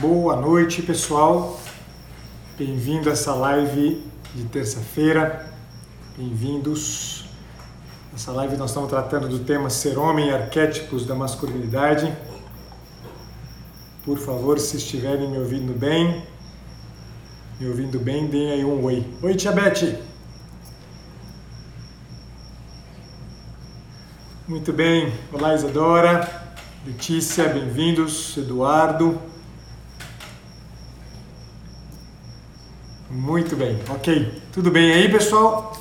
boa noite pessoal. Bem-vindo a essa live de terça-feira. Bem-vindos. Nessa live nós estamos tratando do tema Ser Homem e Arquétipos da Masculinidade. Por favor, se estiverem me ouvindo bem, me ouvindo bem, deem aí um oi. Oi, Tia. Muito bem. Olá, Isadora. Letícia, bem-vindos. Eduardo. Muito bem, ok. Tudo bem aí, pessoal?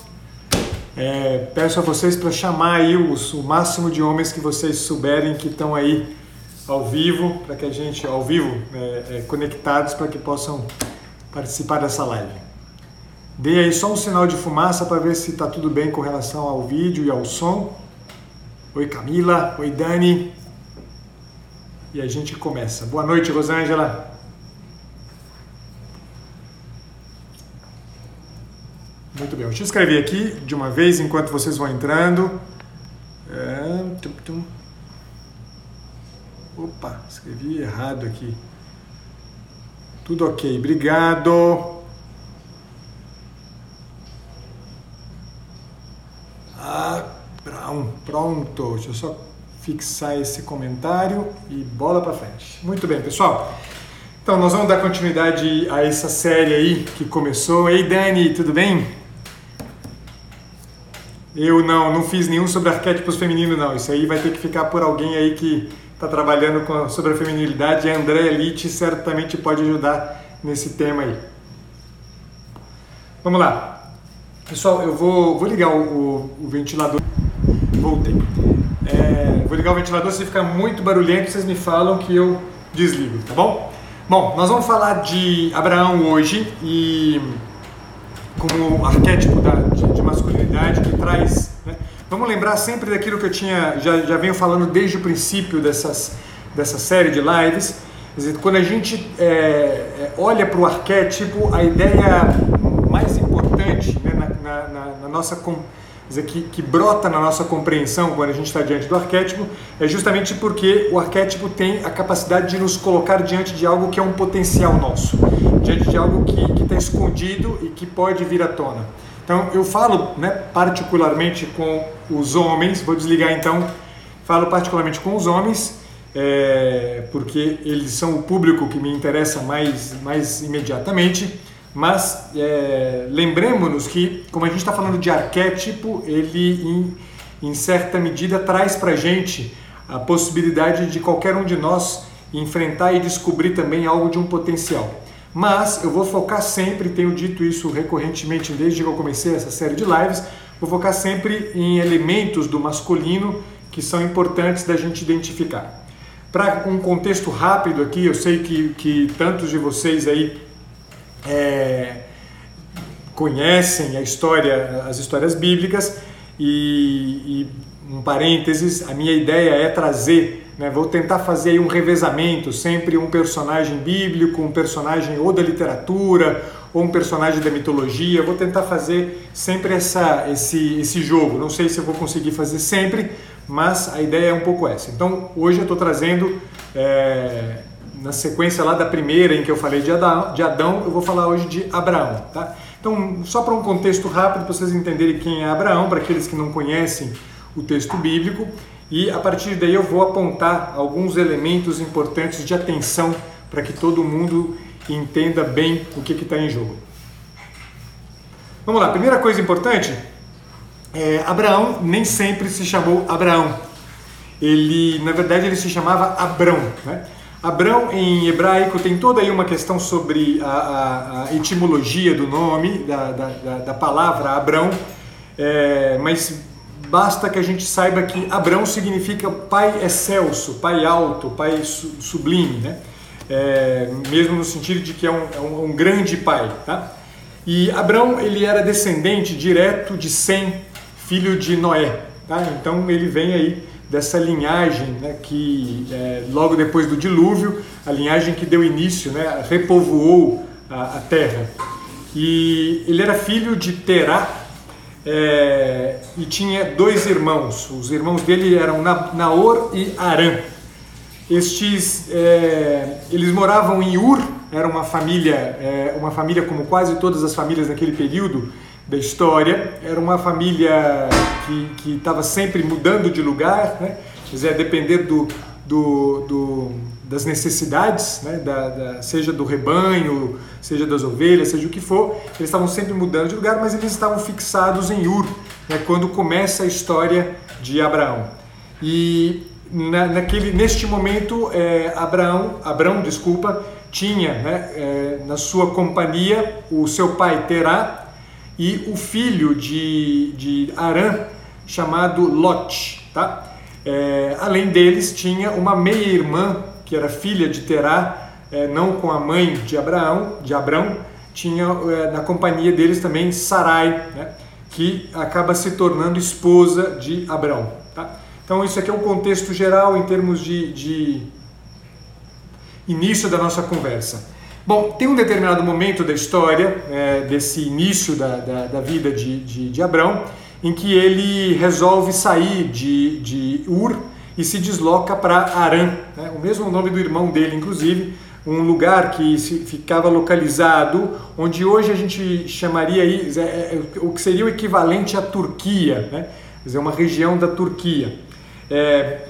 É, peço a vocês para chamar aí os, o máximo de homens que vocês souberem que estão aí ao vivo, para que a gente, ao vivo, é, é, conectados, para que possam participar dessa live. Dê aí só um sinal de fumaça para ver se está tudo bem com relação ao vídeo e ao som. Oi Camila, oi Dani. E a gente começa. Boa noite, Rosângela. Muito bem, eu escrever aqui de uma vez enquanto vocês vão entrando. É. Opa, escrevi errado aqui. Tudo ok, obrigado. Ah, pronto. Deixa eu só fixar esse comentário e bola para frente. Muito bem, pessoal. Então, nós vamos dar continuidade a essa série aí que começou. Ei, Dani, tudo bem? Eu não, não fiz nenhum sobre arquétipos femininos, não. Isso aí vai ter que ficar por alguém aí que está trabalhando com, sobre a feminilidade. A Andréa Litt certamente pode ajudar nesse tema aí. Vamos lá. Pessoal, eu vou, vou ligar o, o, o ventilador. Voltei. É, vou ligar o ventilador, se ficar muito barulhento, vocês me falam que eu desligo, tá bom? Bom, nós vamos falar de Abraão hoje e como arquétipo da, de, de, masculinidade que traz. Vamos lembrar sempre daquilo que eu tinha já, já venho falando desde o princípio dessas, dessa série de lives. Quando a gente é, é olha para o arquétipo, a ideia mais importante né, na, na, na, nossa dizer, que, que brota na nossa compreensão quando a gente está diante do arquétipo é justamente porque o arquétipo tem a capacidade de nos colocar diante de algo que é um potencial nosso diante de algo que está escondido e que pode vir à tona. Então eu falo né, particularmente com os homens, vou desligar então, falo particularmente com os homens, é, porque eles são o público que me interessa mais, mais imediatamente, mas é, lembremos-nos que, como a gente está falando de arquétipo, ele em, em certa medida traz para a gente a possibilidade de qualquer um de nós enfrentar e descobrir também algo de um potencial. Mas eu vou focar sempre, tenho dito isso recorrentemente desde que eu comecei essa série de lives, vou focar sempre em elementos do masculino que são importantes da gente identificar. Para um contexto rápido aqui, eu sei que, que tantos de vocês aí é, conhecem a história, as histórias bíblicas e, e um parênteses, a minha ideia é trazer né? Vou tentar fazer um revezamento, sempre um personagem bíblico, um personagem ou da literatura, ou um personagem da mitologia. Vou tentar fazer sempre essa, esse, esse jogo. Não sei se eu vou conseguir fazer sempre, mas a ideia é um pouco essa. Então, hoje eu estou trazendo, é, na sequência lá da primeira em que eu falei de Adão, de Adão eu vou falar hoje de Abraão. Tá? Então, só para um contexto rápido, para vocês entenderem quem é Abraão, para aqueles que não conhecem o texto bíblico e a partir daí eu vou apontar alguns elementos importantes de atenção para que todo mundo entenda bem o que está em jogo. Vamos lá, primeira coisa importante, é, Abraão nem sempre se chamou Abraão. Ele, na verdade, ele se chamava Abrão. Né? Abrão em hebraico tem toda aí uma questão sobre a, a, a etimologia do nome, da, da, da palavra Abrão, é, mas basta que a gente saiba que Abrão significa pai excelso, pai alto, pai sublime, né? É, mesmo no sentido de que é um, é um, um, grande pai, tá? E Abrão ele era descendente direto de Sem, filho de Noé, tá? Então ele vem aí dessa linhagem, né, que é, logo depois do dilúvio, a linhagem que deu início, né, repovoou a, a terra. E ele era filho de Terá, é, e tinha dois irmãos. Os irmãos dele eram Naor e Arã. estes, é, eles moravam em Ur, era uma família, é, uma família como quase todas as famílias naquele período da história, era uma família que estava sempre mudando de lugar, né? quer dizer, depender do, do, do, das necessidades, né? da, da, seja do rebanho, seja das ovelhas, seja o que for, eles estavam sempre mudando de lugar, mas eles estavam fixados em Ur, né? quando começa a história de Abraão. E na, naquele, neste momento, é, Abraão, Abraão, desculpa, tinha né, é, na sua companhia o seu pai Terá e o filho de, de Arã, chamado Lot. Tá? É, além deles, tinha uma meia-irmã, que era filha de Terá, é, não com a mãe de Abraão, de Abrão, tinha é, na companhia deles também Sarai, né, que acaba se tornando esposa de Abrão. Tá? Então, isso aqui é um contexto geral em termos de, de início da nossa conversa. Bom, tem um determinado momento da história, é, desse início da, da, da vida de, de, de, Abrão, em que ele resolve sair de, de Ur e se desloca para Arã, né? o mesmo nome do irmão dele, inclusive, um lugar que ficava localizado, onde hoje a gente chamaria aí, é, é, o que seria o equivalente à Turquia, né? quer dizer, uma região da Turquia. É,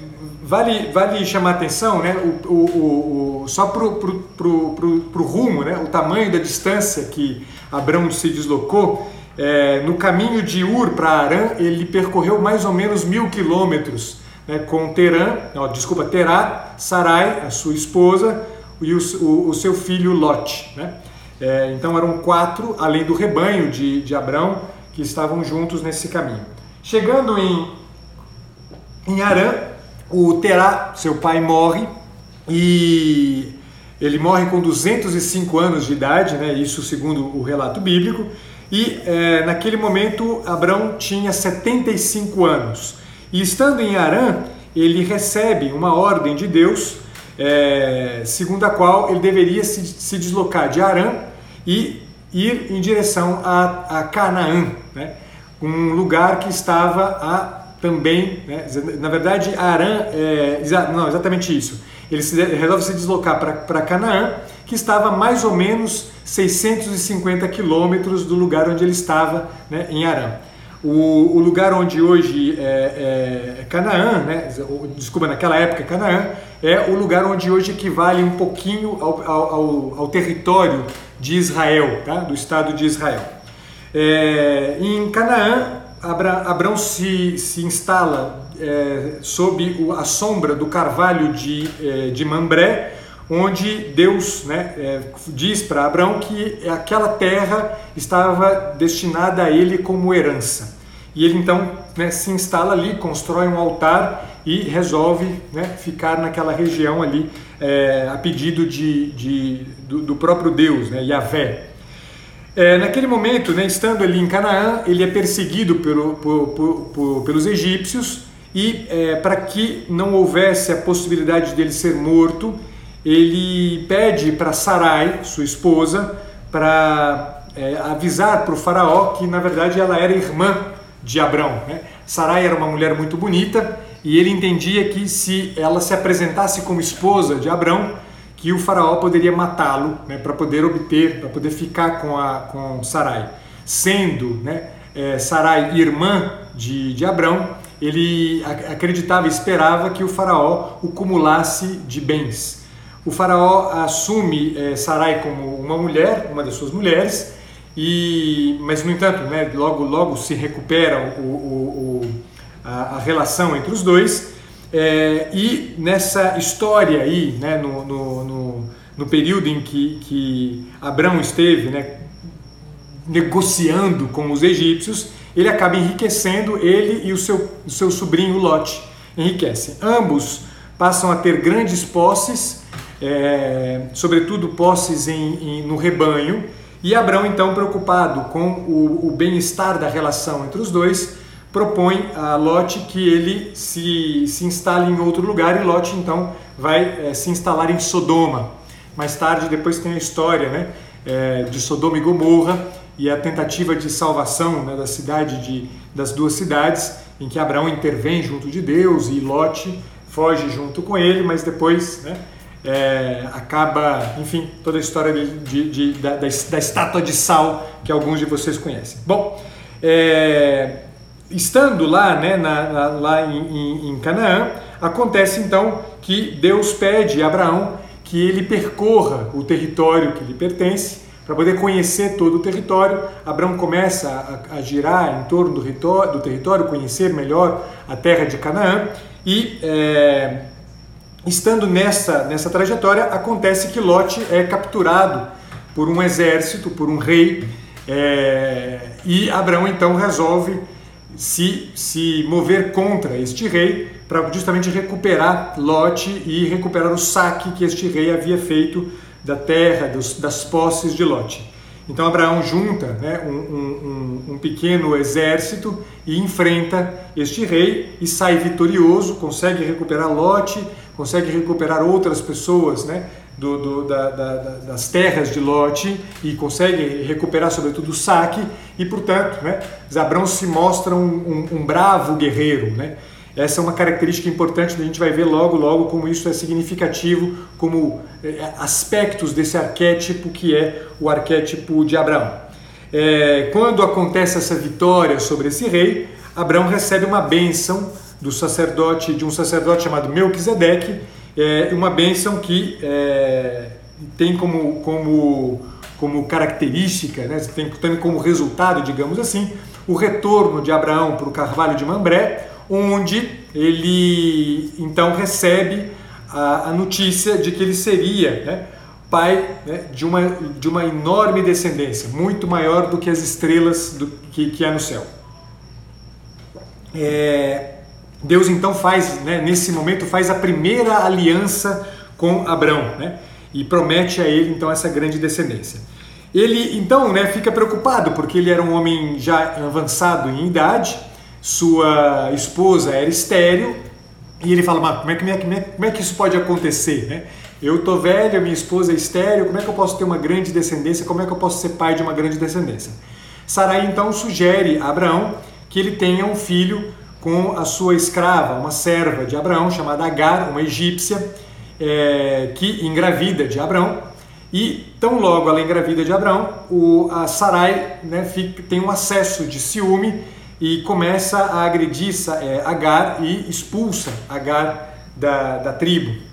vale, vale chamar atenção, né, o, o, o só para o rumo, né, o tamanho da distância que Abraão se deslocou, é, no caminho de Ur para Arã, ele percorreu mais ou menos mil quilômetros, né, com Terã, ó, desculpa, Terá, Sarai, a sua esposa, e o, o, o seu filho Lot. Né? É, então eram quatro, além do rebanho de, de Abrão, que estavam juntos nesse caminho. Chegando em em Arã, o Terá, seu pai, morre e ele morre com 205 anos de idade, né? isso segundo o relato bíblico, e é, naquele momento Abraão tinha 75 anos. E estando em Arã, ele recebe uma ordem de Deus, é, segundo a qual ele deveria se, se, deslocar de Arã e ir em direção a, a Canaã, né? um lugar que estava a também, né? na verdade, Arã, é, não, exatamente isso. Ele se, resolve se deslocar para Canaã, que estava mais ou menos 650 quilômetros do lugar onde ele estava, né, em Arã. O, o, lugar onde hoje é, é Canaã, né, desculpa, naquela época Canaã, é o lugar onde hoje equivale um pouquinho ao, ao, ao território de Israel, tá? do Estado de Israel. É, em Canaã, Abraão se, se instala é, sob a sombra do carvalho de, é, de Mambré, onde Deus né, é, diz para Abraão que aquela terra estava destinada a ele como herança. E ele então né, se instala ali, constrói um altar e resolve né, ficar naquela região ali é, a pedido de, de do, do, próprio Deus, né, Yahvé. É, naquele momento, né, estando ali em Canaã, ele é perseguido pelo, por, por, pelos egípcios e é, para que não houvesse a possibilidade dele ser morto, ele pede para Sarai, sua esposa, para é, avisar para o faraó que na verdade ela era irmã de Abrão. Né? Sarai era uma mulher muito bonita e ele entendia que se ela se apresentasse como esposa de Abrão, que o faraó poderia matá-lo né, para poder obter, para poder ficar com, a, com Sarai. Sendo né, é, Sarai irmã de, de Abrão, ele acreditava e esperava que o faraó o cumulasse de bens. O faraó assume é, Sarai como uma mulher, uma das suas mulheres, e, mas no entanto, né, logo, logo se recupera o, o, o a, a relação entre os dois é, e nessa história aí, né, no, no, no, no, período em que, que Abraão esteve né, negociando com os egípcios, ele acaba enriquecendo, ele e o seu, o seu sobrinho Lot enriquecem. Ambos passam a ter grandes posses, é, sobretudo posses em, em, no rebanho, e Abraão, então, preocupado com o, o bem-estar da relação entre os dois, propõe a Lot que ele se, se instale em outro lugar e Lot então vai é, se instalar em Sodoma. Mais tarde, depois tem a história né, é, de Sodoma e Gomorra e a tentativa de salvação né, da cidade de, das duas cidades, em que Abraão intervém junto de Deus e Lot foge junto com ele, mas depois né, é, acaba, enfim, toda a história de, de, de, da, da, estátua de sal que alguns de vocês conhecem. Bom, é, estando lá, né, na, na, lá em, em, em Canaã, acontece então que Deus pede a Abraão que ele percorra o território que lhe pertence para poder conhecer todo o território. Abraão começa a, a girar em torno do, do, território, conhecer melhor a terra de Canaã e é, estando nessa, nessa trajetória, acontece que Lot é capturado por um exército, por um rei, é, e Abraão então resolve se, se mover contra este rei para justamente recuperar Lot e recuperar o saque que este rei havia feito da terra, dos, das posses de Lot. Então Abraão junta né, um, um, um, pequeno exército e enfrenta este rei e sai vitorioso, consegue recuperar Lot, consegue recuperar outras pessoas né, do, do, da, da, das terras de Lot e consegue recuperar sobretudo o saque e portanto né, Abraão se mostra um, um bravo guerreiro. Né? Essa é uma característica importante, a gente vai ver logo, logo como isso é significativo, como é, aspectos desse arquétipo que é o arquétipo de Abraão. É, quando acontece essa vitória sobre esse rei, Abraão recebe uma bênção do sacerdote, de um sacerdote chamado Melquisedeque, é, uma bênção que é, tem como, como, como característica, né, tem, tem como resultado, digamos assim, o retorno de Abraão para o Carvalho de Mambré, onde ele então recebe a, a notícia de que ele seria né, pai né, de, uma, de uma enorme descendência, muito maior do que as estrelas do, que, que há no céu. É, Deus então faz, né, nesse momento, faz a primeira aliança com Abraão né, e promete a ele então essa grande descendência. Ele então né, fica preocupado porque ele era um homem já avançado em idade sua esposa era estéreo e ele fala, mas como é que, como é, como é que isso pode acontecer? Né? Eu tô velho, minha esposa é estéreo, como é que eu posso ter uma grande descendência? Como é que eu posso ser pai de uma grande descendência? Sarai então sugere a Abraão que ele tenha um filho com a sua escrava, uma serva de Abraão chamada Agar, uma egípcia, é, que engravida de Abraão. E tão logo ela engravida de Abraão, o, a Sarai né, fica, tem um acesso de ciúme e começa a agredir é, Agar e expulsa Agar da, da tribo.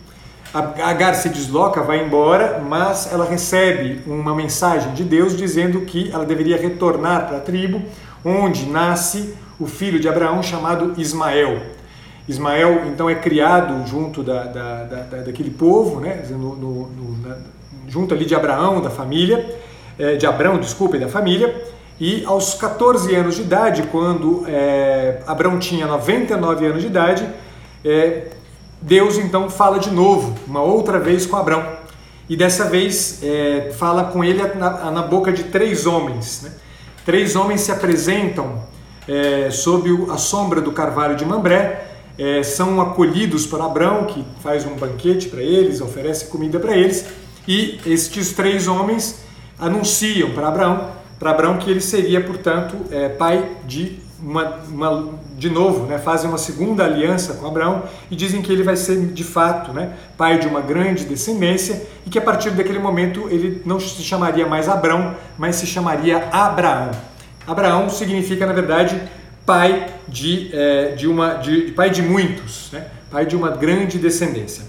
Agar se desloca, vai embora, mas ela recebe uma mensagem de Deus dizendo que ela deveria retornar para a tribo, onde nasce o filho de Abraão chamado Ismael. Ismael então é criado junto da, da, da, daquele povo, né, no, no, no, na, junto ali de Abraão, da família, é, de Abraão, desculpe, da família, e aos 14 anos de idade, quando é, Abraão tinha 99 anos de idade, é, Deus então fala de novo, uma outra vez com Abraão. E dessa vez é, fala com ele na, na, boca de três homens. Né? Três homens se apresentam é, sob a sombra do carvalho de Mambré, é, são acolhidos por Abraão, que faz um banquete para eles, oferece comida para eles, e estes três homens anunciam para Abraão para Abraão que ele seria, portanto, é, pai de uma, uma, de novo, né, fazem uma segunda aliança com Abraão e dizem que ele vai ser de fato né, pai de uma grande descendência e que a partir daquele momento ele não se chamaria mais Abraão, mas se chamaria Abraão. Abraão significa, na verdade, pai de, é, de uma de, pai de muitos, né, pai de uma grande descendência.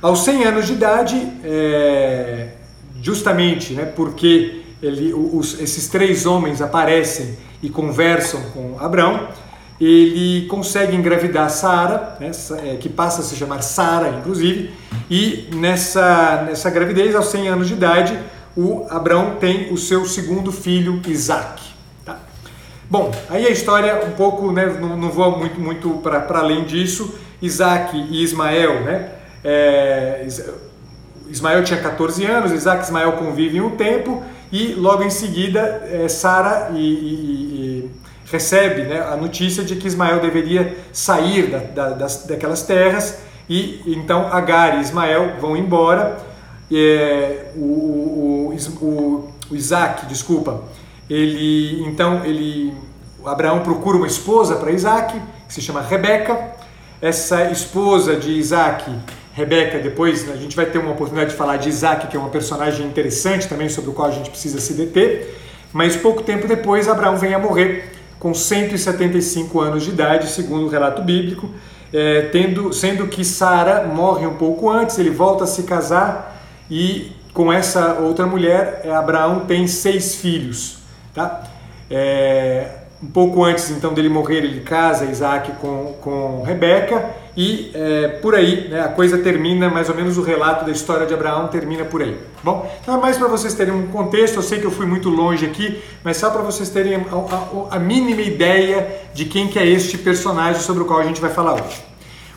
Aos 100 anos de idade, é, justamente né, porque ele, os, esses três homens aparecem e conversam com Abraão, ele consegue engravidar Sara, né, é, que passa a se chamar Sara, inclusive, e nessa, nessa gravidez, aos 100 anos de idade, o Abraão tem o seu segundo filho, Isaac. Bom, aí a história um pouco, né, não, não vou muito, muito para além disso, Isaac e Ismael, né, é, Ismael tinha 14 anos, Isaac e Ismael convivem um tempo, e logo em seguida é, Sara e, e, e recebe né, a notícia de que Ismael deveria sair da, da, das, daquelas terras e então Agar e Ismael vão embora. É, o, o, o, o, Isaac, desculpa, ele então ele Abraão procura uma esposa para Isaac que se chama Rebeca. essa esposa de Isaac, Rebeca, depois a gente vai ter uma oportunidade de falar de Isaac, que é uma personagem interessante também sobre o qual a gente precisa se deter, mas pouco tempo depois Abraão vem a morrer com 175 anos de idade, segundo o relato bíblico, é, tendo, sendo que Sara morre um pouco antes, ele volta a se casar e com essa outra mulher, Abraão tem seis filhos. Tá? É, um pouco antes então dele morrer, ele casa Isaac com, com Rebeca e é, por aí né, a coisa termina, mais ou menos o relato da história de Abraão termina por aí. Bom, então é mais para vocês terem um contexto, eu sei que eu fui muito longe aqui, mas só para vocês terem a, a, a, mínima ideia de quem que é este personagem sobre o qual a gente vai falar hoje.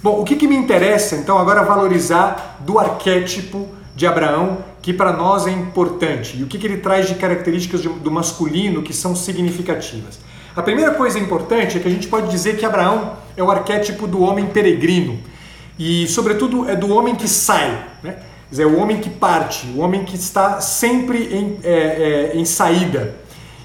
Bom, o que, que me interessa então agora valorizar do arquétipo de Abraão que para nós é importante e o que, que ele traz de características do masculino que são significativas. A primeira coisa importante é que a gente pode dizer que Abraão é o arquétipo do homem peregrino e, sobretudo, é do homem que sai, né? Quer dizer, o homem que parte, o homem que está sempre em, é, é, em saída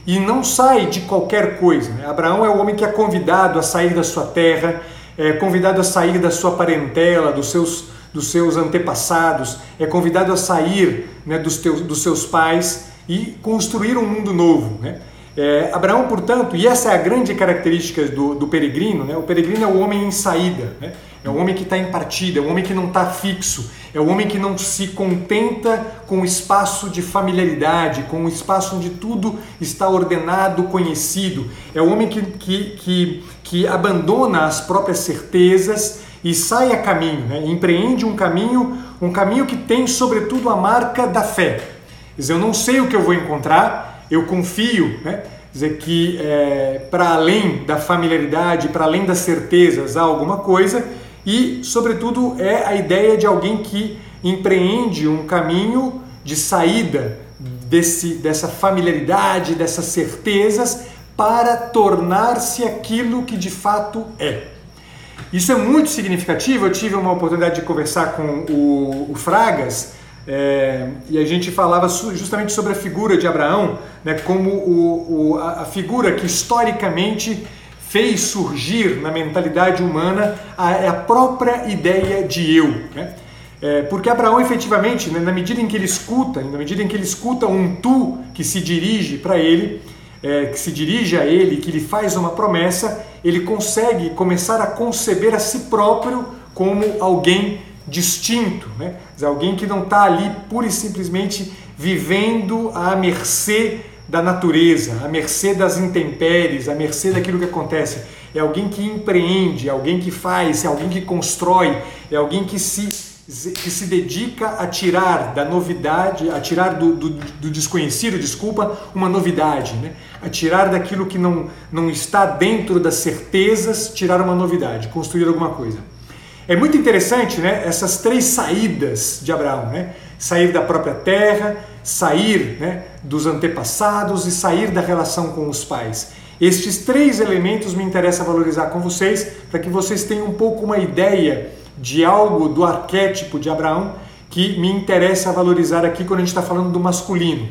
e não sai de qualquer coisa. Né? Abraão é o homem que é convidado a sair da sua terra, é convidado a sair da sua parentela, dos seus, dos seus antepassados, é convidado a sair né, dos, teus, dos seus pais e construir um mundo novo. Né? É, Abraão, portanto, e essa é a grande característica do, do peregrino, né? o peregrino é o homem em saída, né? é o homem que está em partida, é o homem que não está fixo, é o homem que não se contenta com o espaço de familiaridade, com o espaço onde tudo está ordenado, conhecido, é o homem que, que, que, que abandona as próprias certezas e sai a caminho, né? empreende um caminho, um caminho que tem sobretudo a marca da fé. Quer dizer, eu não sei o que eu vou encontrar, eu confio, né? dizer que é, para além da familiaridade, para além das certezas, há alguma coisa e, sobretudo, é a ideia de alguém que empreende um caminho de saída desse, dessa familiaridade, dessas certezas, para tornar-se aquilo que de fato é. Isso é muito significativo. Eu tive uma oportunidade de conversar com o, o Fragas é, e a gente falava justamente sobre a figura de Abraão, né, como o, o, a, figura que historicamente fez surgir na mentalidade humana a, é a própria ideia de eu. Né? É, porque Abraão efetivamente, né, na medida em que ele escuta, na medida em que ele escuta um tu que se dirige para ele, é, que se dirige a ele, que lhe faz uma promessa, ele consegue começar a conceber a si próprio como alguém distinto, né? Alguém que não está ali pura e simplesmente vivendo à mercê da natureza, à mercê das intempéries, à mercê daquilo que acontece. É alguém que empreende, é alguém que faz, é alguém que constrói, é alguém que se, que se dedica a tirar da novidade, a tirar do, do, do desconhecido, desculpa, uma novidade, né? A tirar daquilo que não, não está dentro das certezas, tirar uma novidade, construir alguma coisa. É muito interessante né, essas três saídas de Abraão: né? sair da própria terra, sair né, dos antepassados e sair da relação com os pais. Estes três elementos me interessa valorizar com vocês para que vocês tenham um pouco uma ideia de algo do arquétipo de Abraão que me interessa valorizar aqui quando a gente está falando do masculino.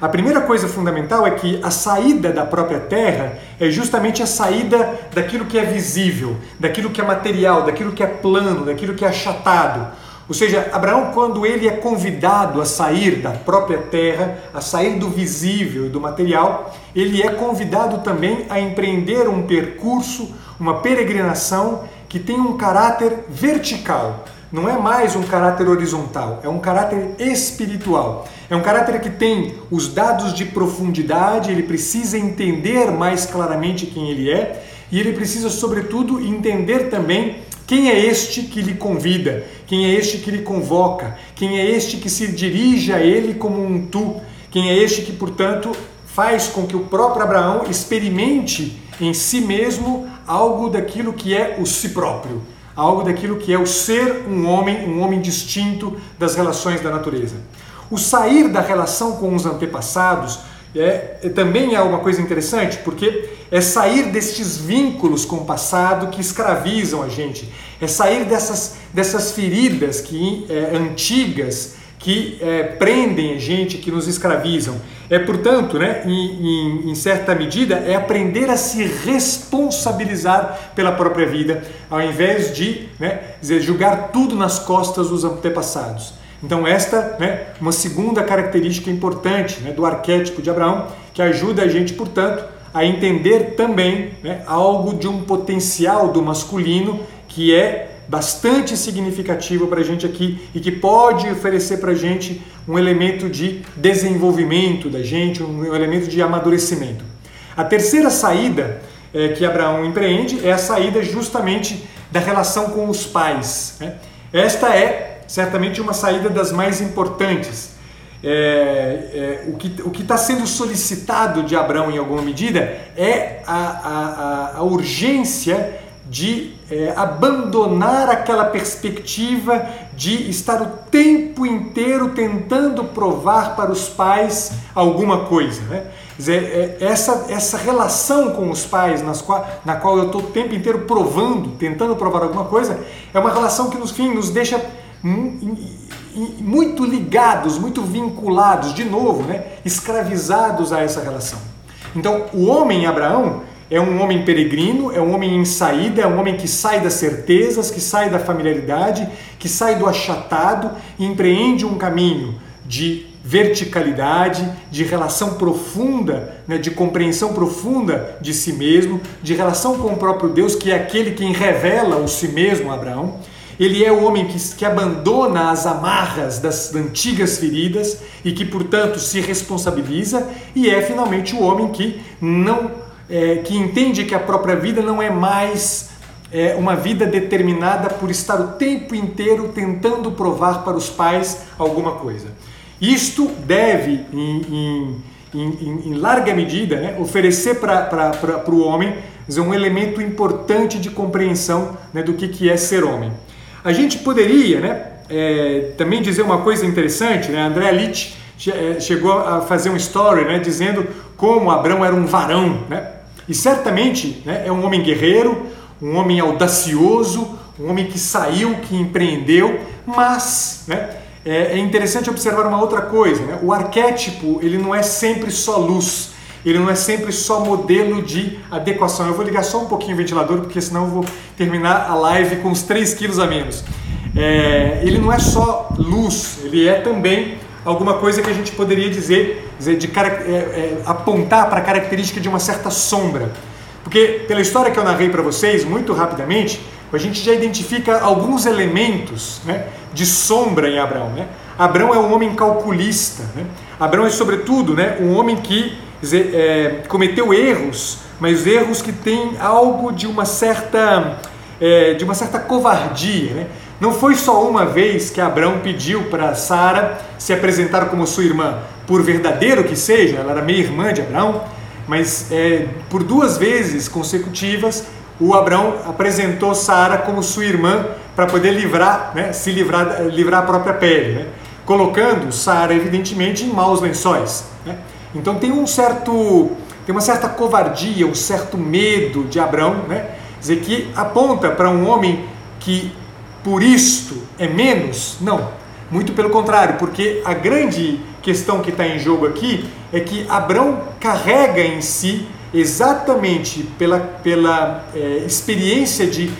A primeira coisa fundamental é que a saída da própria terra é justamente a saída daquilo que é visível, daquilo que é material, daquilo que é plano, daquilo que é achatado. Ou seja, Abraão, quando ele é convidado a sair da própria terra, a sair do visível e do material, ele é convidado também a empreender um percurso, uma peregrinação que tem um caráter vertical não é mais um caráter horizontal, é um caráter espiritual. É um caráter que tem os dados de profundidade, ele precisa entender mais claramente quem ele é e ele precisa, sobretudo, entender também quem é este que lhe convida, quem é este que lhe convoca, quem é este que se dirige a ele como um tu, quem é este que, portanto, faz com que o próprio Abraão experimente em si mesmo algo daquilo que é o si próprio algo daquilo que é o ser um homem, um homem distinto das relações da natureza. O sair da relação com os antepassados é, é, também é uma coisa interessante, porque é sair destes vínculos com o passado que escravizam a gente, é sair dessas, dessas feridas que, é, antigas que é, prendem a gente, que nos escravizam. É, portanto, né, em, em, em, certa medida, é aprender a se responsabilizar pela própria vida, ao invés de né, dizer, julgar tudo nas costas dos antepassados. Então, esta é né, uma segunda característica importante né, do arquétipo de Abraão, que ajuda a gente, portanto, a entender também né, algo de um potencial do masculino que é bastante significativo para a gente aqui e que pode oferecer para a gente um elemento de desenvolvimento da gente, um elemento de amadurecimento. A terceira saída é, que Abraão empreende é a saída justamente da relação com os pais. Né? Esta é certamente uma saída das mais importantes. É, é, o que está sendo solicitado de Abraão em alguma medida é a, a, a, urgência de é, abandonar aquela perspectiva de estar o tempo inteiro tentando provar para os pais alguma coisa. Né? Dizer, é, essa, essa relação com os pais nas qual, na qual eu estou o tempo inteiro provando, tentando provar alguma coisa, é uma relação que no fim nos deixa muito ligados, muito vinculados, de novo, né? escravizados a essa relação. Então, o homem Abraão é um homem peregrino, é um homem em saída, é um homem que sai das certezas, que sai da familiaridade, que sai do achatado e empreende um caminho de verticalidade, de relação profunda, né, de compreensão profunda de si mesmo, de relação com o próprio Deus, que é aquele quem revela o si mesmo a Abraão. Ele é o homem que, que abandona as amarras das antigas feridas e que, portanto, se responsabiliza, e é finalmente o homem que não é, que entende que a própria vida não é mais é, uma vida determinada por estar o tempo inteiro tentando provar para os pais alguma coisa. Isto deve, em, em, em, em larga medida, né, oferecer para o homem dizer, um elemento importante de compreensão né, do que, que é ser homem. A gente poderia né, é, também dizer uma coisa interessante, né? André Litt é, chegou a fazer um story né, dizendo como Abraão era um varão, né? E certamente né, é um homem guerreiro, um homem audacioso, um homem que saiu, que empreendeu, mas né, é, é interessante observar uma outra coisa. Né? O arquétipo ele não é sempre só luz, ele não é sempre só modelo de adequação. Eu vou ligar só um pouquinho o ventilador, porque senão eu vou terminar a live com uns 3 quilos a menos. É, ele não é só luz, ele é também alguma coisa que a gente poderia dizer, dizer de é, é, apontar para a característica de uma certa sombra. Porque pela história que eu narrei para vocês, muito rapidamente, a gente já identifica alguns elementos né, de sombra em Abraão. Né? Abraão é um homem calculista. Né? Abraão é, sobretudo, né, um homem que é, cometeu erros, mas erros que têm algo de uma certa, é, de uma certa covardia. Né? Não foi só uma vez que Abraão pediu para Sara se apresentar como sua irmã, por verdadeiro que seja, ela era meia irmã de Abraão, mas é, por duas vezes consecutivas o Abraão apresentou Sara como sua irmã para poder livrar, né, se livrar, livrar a própria pele, né, colocando Sara evidentemente em maus lençóis. Né. Então tem um certo, tem uma certa covardia, um certo medo de Abraão, né, dizer que aponta para um homem que por isto é menos? Não. Muito pelo contrário, porque a grande questão que está em jogo aqui é que Abraão carrega em si, exatamente pela, pela é, experiência de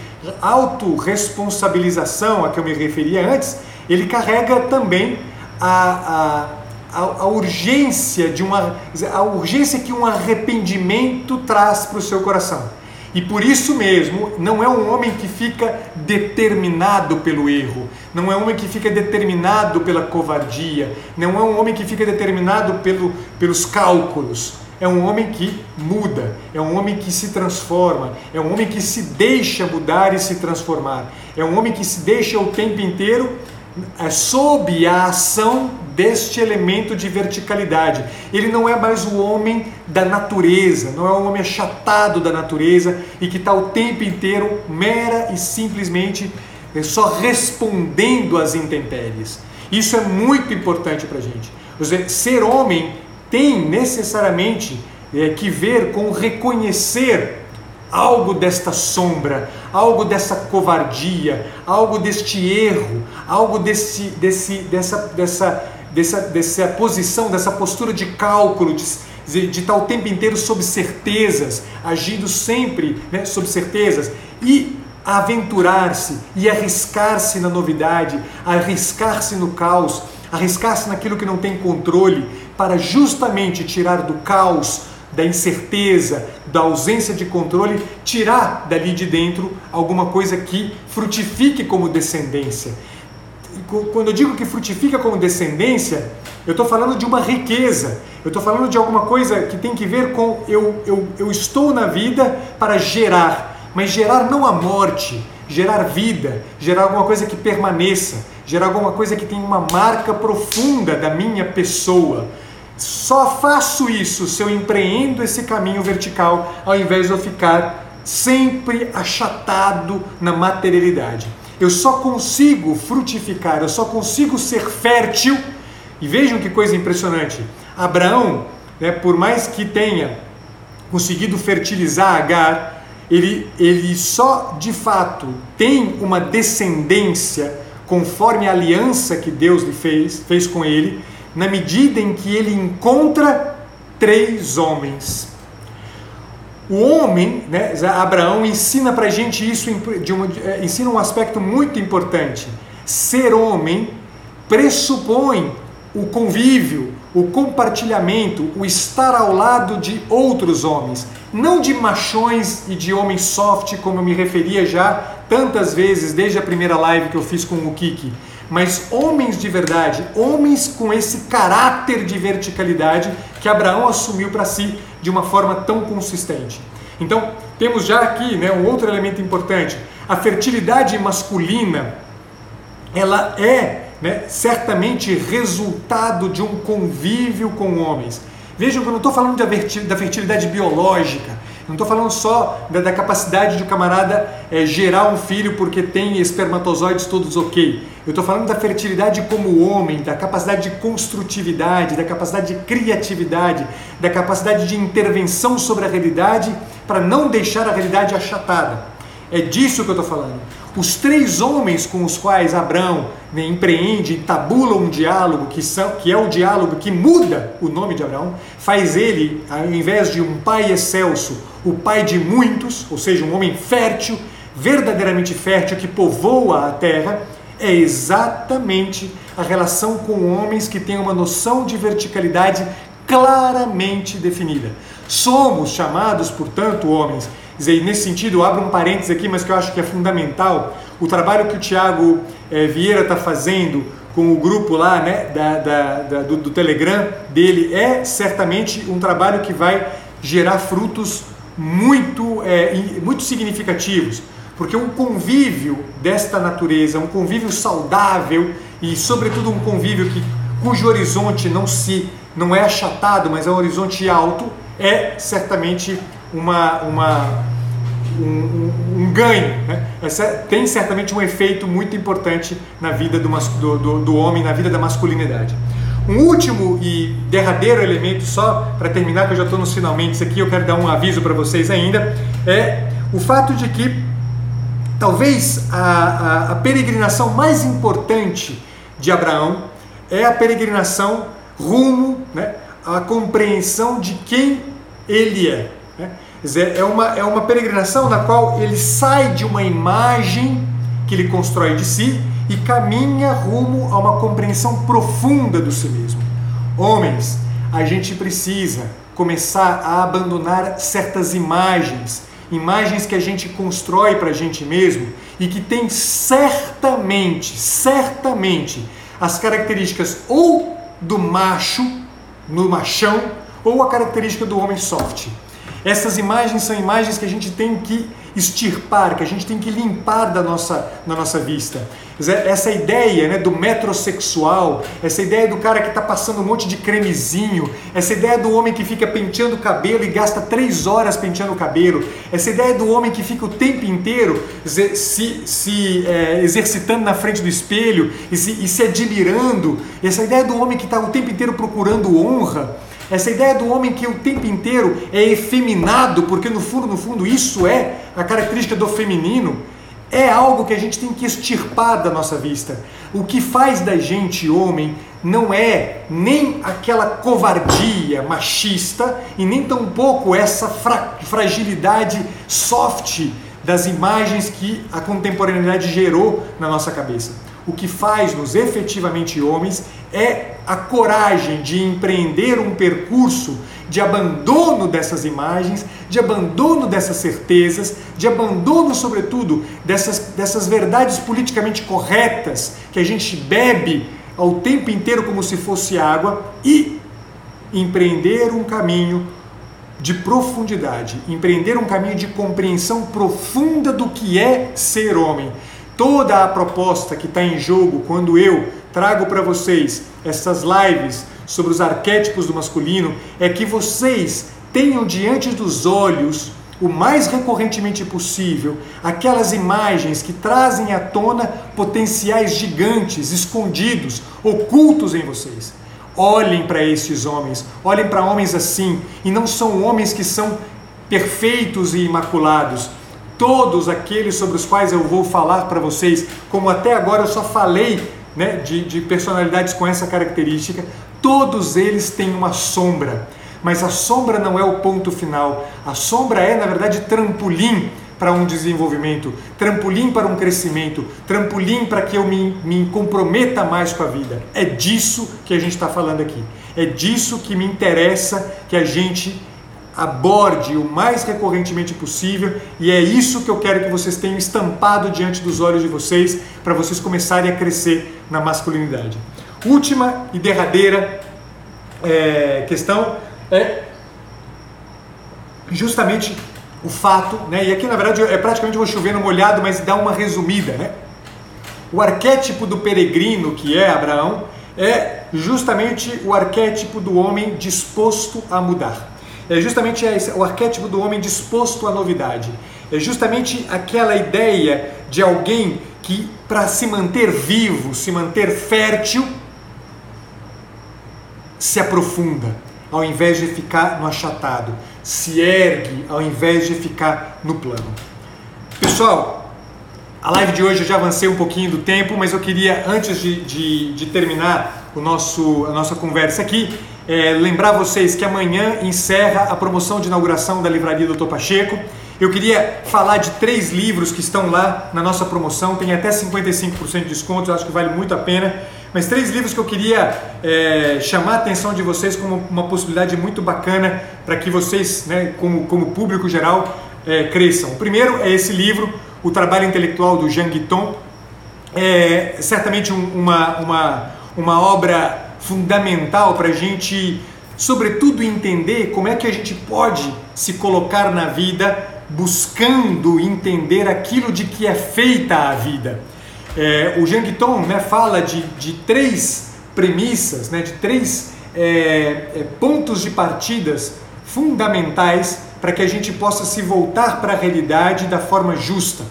autorresponsabilização a que eu me referia antes, ele carrega também a, a, a, urgência de uma a urgência que um arrependimento traz para o seu coração. E por isso mesmo, não é um homem que fica determinado pelo erro, não é um homem que fica determinado pela covardia, não é um homem que fica determinado pelo, pelos cálculos. É um homem que muda, é um homem que se transforma, é um homem que se deixa mudar e se transformar, é um homem que se deixa o tempo inteiro é, sob a ação deste elemento de verticalidade. Ele não é mais o homem da natureza, não é um homem achatado da natureza e que está o tempo inteiro mera e simplesmente é, só respondendo às intempéries. Isso é muito importante para a gente. Ser homem tem necessariamente é, que ver com reconhecer algo desta sombra, algo dessa covardia, algo deste erro, algo desse, desse, dessa, dessa, dessa, dessa posição, dessa postura de cálculo, de, de estar o tempo inteiro sob certezas, agindo sempre né, sob certezas e aventurar-se e arriscar-se na novidade, arriscar-se no caos, arriscar-se naquilo que não tem controle, para justamente tirar do caos, da incerteza, da ausência de controle, tirar dali de dentro alguma coisa que frutifique como descendência. Quando eu digo que frutifica como descendência, eu estou falando de uma riqueza, eu estou falando de alguma coisa que tem que ver com eu, eu, eu estou na vida para gerar, mas gerar não a morte, gerar vida, gerar alguma coisa que permaneça, gerar alguma coisa que tenha uma marca profunda da minha pessoa. Só faço isso se eu empreendo esse caminho vertical, ao invés de eu ficar sempre achatado na materialidade. Eu só consigo frutificar, eu só consigo ser fértil. E vejam que coisa impressionante. Abraão, né, por mais que tenha conseguido fertilizar Agar, ele, ele só de fato tem uma descendência conforme a aliança que Deus lhe fez, fez com ele, na medida em que ele encontra três homens. O homem, né, Abraão ensina para a gente isso, uma, é, ensina um aspecto muito importante. Ser homem pressupõe o convívio, o compartilhamento, o estar ao lado de outros homens, não de machões e de homens soft, como eu me referia já tantas vezes desde a primeira live que eu fiz com o Kiki, mas homens de verdade, homens com esse caráter de verticalidade que Abraão assumiu para si de uma forma tão consistente. Então, temos já aqui né, um outro elemento importante. A fertilidade masculina, ela é né, certamente resultado de um convívio com homens. Vejam que eu não estou falando da fertilidade biológica, não estou falando só da, da, capacidade de o um camarada é, gerar um filho porque tem espermatozoides todos ok. Eu estou falando da fertilidade como homem, da capacidade de construtividade, da capacidade de criatividade, da capacidade de intervenção sobre a realidade para não deixar a realidade achatada. É disso que eu estou falando. Os três homens com os quais Abraão né, empreende tabula um diálogo, que, são, que é o diálogo que muda o nome de Abraão, faz ele, ao invés de um pai excelso, o pai de muitos, ou seja, um homem fértil, verdadeiramente fértil, que povoa a terra, é exatamente a relação com homens que têm uma noção de verticalidade claramente definida. Somos chamados, portanto, homens, dizer, nesse sentido, eu abro um parênteses aqui, mas que eu acho que é fundamental, o trabalho que o Tiago é, Vieira está fazendo com o grupo lá né, da, da, da do, do, Telegram dele é certamente um trabalho que vai gerar frutos muito, é, muito significativos, porque um convívio desta natureza, um convívio saudável e, sobretudo, um convívio que, cujo horizonte não se não é achatado, mas é um horizonte alto, é certamente uma, uma, um, um, um ganho. Né? Essa tem certamente um efeito muito importante na vida do, do, do homem, na vida da masculinidade. Um último e derradeiro elemento, só para terminar, que eu já estou nos finalmente aqui, eu quero dar um aviso para vocês ainda, é o fato de que talvez a, a, a peregrinação mais importante de Abraão é a peregrinação rumo né, à compreensão de quem ele é. Né? é uma, é uma peregrinação na qual ele sai de uma imagem que ele constrói de si e caminha rumo a uma compreensão profunda do si mesmo. Homens, a gente precisa começar a abandonar certas imagens, imagens que a gente constrói para a gente mesmo e que tem certamente, certamente as características ou do macho, no machão, ou a característica do homem soft. Essas imagens são imagens que a gente tem que extirpar, que a gente tem que limpar da nossa, da nossa vista. Essa ideia né, do metrosexual, essa ideia do cara que está passando um monte de cremezinho, essa ideia do homem que fica penteando o cabelo e gasta três horas penteando o cabelo, essa ideia do homem que fica o tempo inteiro se, se é, exercitando na frente do espelho e se, e se admirando, essa ideia do homem que está o tempo inteiro procurando honra, Essa ideia do homem que o tempo inteiro é efeminado, porque no fundo, no fundo, isso é a característica do feminino, é algo que a gente tem que extirpar da nossa vista. O que faz da gente homem não é nem aquela covardia machista e nem tampouco essa fra fragilidade soft das imagens que a contemporaneidade gerou na nossa cabeça. O que faz-nos efetivamente homens é a coragem de empreender um percurso de abandono dessas imagens, de abandono dessas certezas, de abandono, sobretudo, dessas, dessas verdades politicamente corretas que a gente bebe ao tempo inteiro como se fosse água e empreender um caminho de profundidade, empreender um caminho de compreensão profunda do que é ser homem. Toda a proposta que está em jogo quando eu trago para vocês essas lives sobre os arquétipos do masculino é que vocês tenham diante dos olhos o mais recorrentemente possível aquelas imagens que trazem à tona potenciais gigantes, escondidos, ocultos em vocês. Olhem para esses homens, olhem para homens assim, e não são homens que são perfeitos e imaculados. Todos aqueles sobre os quais eu vou falar para vocês, como até agora eu só falei né, de, de personalidades com essa característica, todos eles têm uma sombra. Mas a sombra não é o ponto final. A sombra é, na verdade, trampolim para um desenvolvimento, trampolim para um crescimento, trampolim para que eu me, me comprometa mais com a vida. É disso que a gente está falando aqui. É disso que me interessa que a gente aborde o mais recorrentemente possível e é isso que eu quero que vocês tenham estampado diante dos olhos de vocês para vocês começarem a crescer na masculinidade. Última e derradeira é, questão é justamente o fato, né? E aqui na verdade é praticamente vou chover no molhado, mas dá uma resumida, né? O arquétipo do peregrino, que é Abraão, é justamente o arquétipo do homem disposto a mudar. É justamente o arquétipo do homem disposto à novidade. É justamente aquela ideia de alguém que, para se manter vivo, se manter fértil, se aprofunda, ao invés de ficar no achatado se ergue ao invés de ficar no plano. Pessoal, a live de hoje eu já avancei um pouquinho do tempo, mas eu queria, antes de, de, de terminar o nosso, a nossa conversa aqui, é, lembrar vocês que amanhã encerra a promoção de inauguração da livraria do Pacheco. Eu queria falar de três livros que estão lá na nossa promoção, tem até 55% de desconto, eu acho que vale muito a pena. Mas três livros que eu queria é, chamar a atenção de vocês como uma possibilidade muito bacana para que vocês, né, como, como público geral, é, cresçam. O primeiro é esse livro, O Trabalho Intelectual do Jean Guiton. É certamente um, uma, uma, uma obra fundamental para a gente, sobretudo, entender como é que a gente pode se colocar na vida buscando entender aquilo de que é feita a vida. É, o Jean Guiton né, fala de, de três premissas, né, de três é, é, pontos de partidas fundamentais para que a gente possa se voltar para a realidade da forma justa,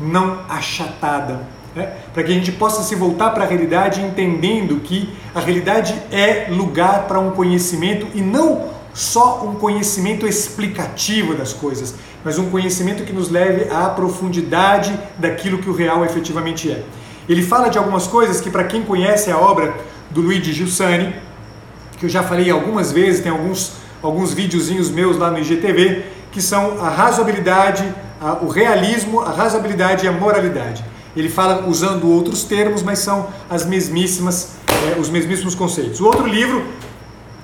não achatada. Né? Para que a gente possa se voltar para a realidade entendendo que a realidade é lugar para um conhecimento e não só um conhecimento explicativo das coisas, mas um conhecimento que nos leve à profundidade daquilo que o real efetivamente é. Ele fala de algumas coisas que, para quem conhece a obra do Luigi Giussani, que eu já falei algumas vezes, tem alguns, alguns videozinhos meus lá no IGTV, que são a razoabilidade, a, o realismo, a razoabilidade e a moralidade. Ele fala usando outros termos, mas são as mesmíssimas, é, os mesmíssimos conceitos. O outro livro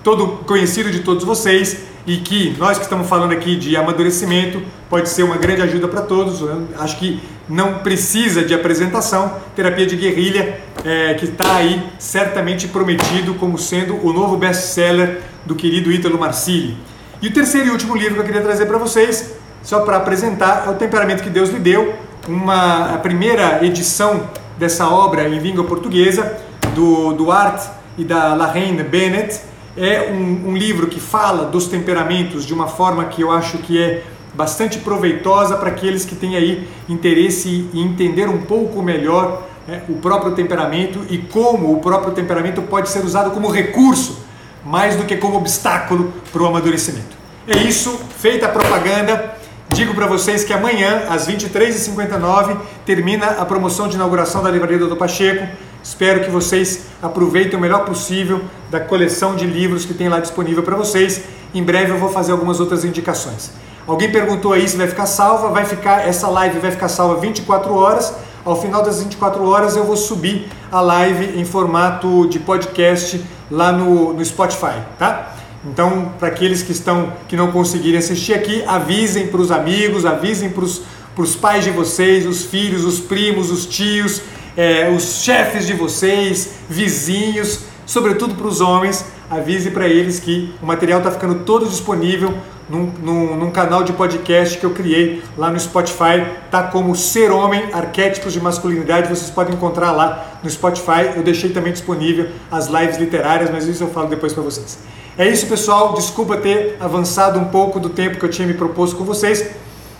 todo conhecido de todos vocês e que nós que estamos falando aqui de amadurecimento pode ser uma grande ajuda para todos. Eu acho que não precisa de apresentação. Terapia de guerrilha é, que está aí certamente prometido como sendo o novo best-seller do querido Ítalo Marcilli. E o terceiro e último livro que eu queria trazer para vocês, só para apresentar, é o Temperamento que Deus lhe deu, uma a primeira edição dessa obra em língua portuguesa do, Art e da Lorraine Bennett é um, um, livro que fala dos temperamentos de uma forma que eu acho que é bastante proveitosa para aqueles que têm aí interesse em entender um pouco melhor né, o próprio temperamento e como o próprio temperamento pode ser usado como recurso mais do que como obstáculo para o amadurecimento. É isso, feita a propaganda. Digo para vocês que amanhã, às 23h59, termina a promoção de inauguração da Livraria do Pacheco. Espero que vocês aproveitem o melhor possível da coleção de livros que tem lá disponível para vocês. Em breve eu vou fazer algumas outras indicações. Alguém perguntou aí se vai ficar salva, vai ficar essa live vai ficar salva 24 horas. Ao final das 24 horas eu vou subir a live em formato de podcast lá no, no Spotify, tá? Então, para aqueles que estão que não conseguirem assistir aqui, avisem para os amigos, avisem para os pais de vocês, os filhos, os primos, os tios, é, os chefes de vocês, vizinhos, sobretudo para os homens, avise para eles que o material está ficando todo disponível num, num, num, canal de podcast que eu criei lá no Spotify, tá como Ser Homem, Arquétipos de Masculinidade, vocês podem encontrar lá no Spotify. Eu deixei também disponível as lives literárias, mas isso eu falo depois para vocês. É isso, pessoal. Desculpa ter avançado um pouco do tempo que eu tinha me proposto com vocês.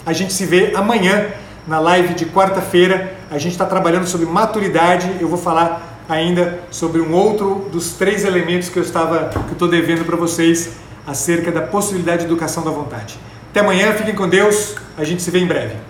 A gente se vê amanhã na live de quarta-feira. A gente está trabalhando sobre maturidade. Eu vou falar ainda sobre um outro dos três elementos que eu estava, que estou devendo para vocês acerca da possibilidade de educação da vontade. Até amanhã, fiquem com Deus. A gente se vê em breve.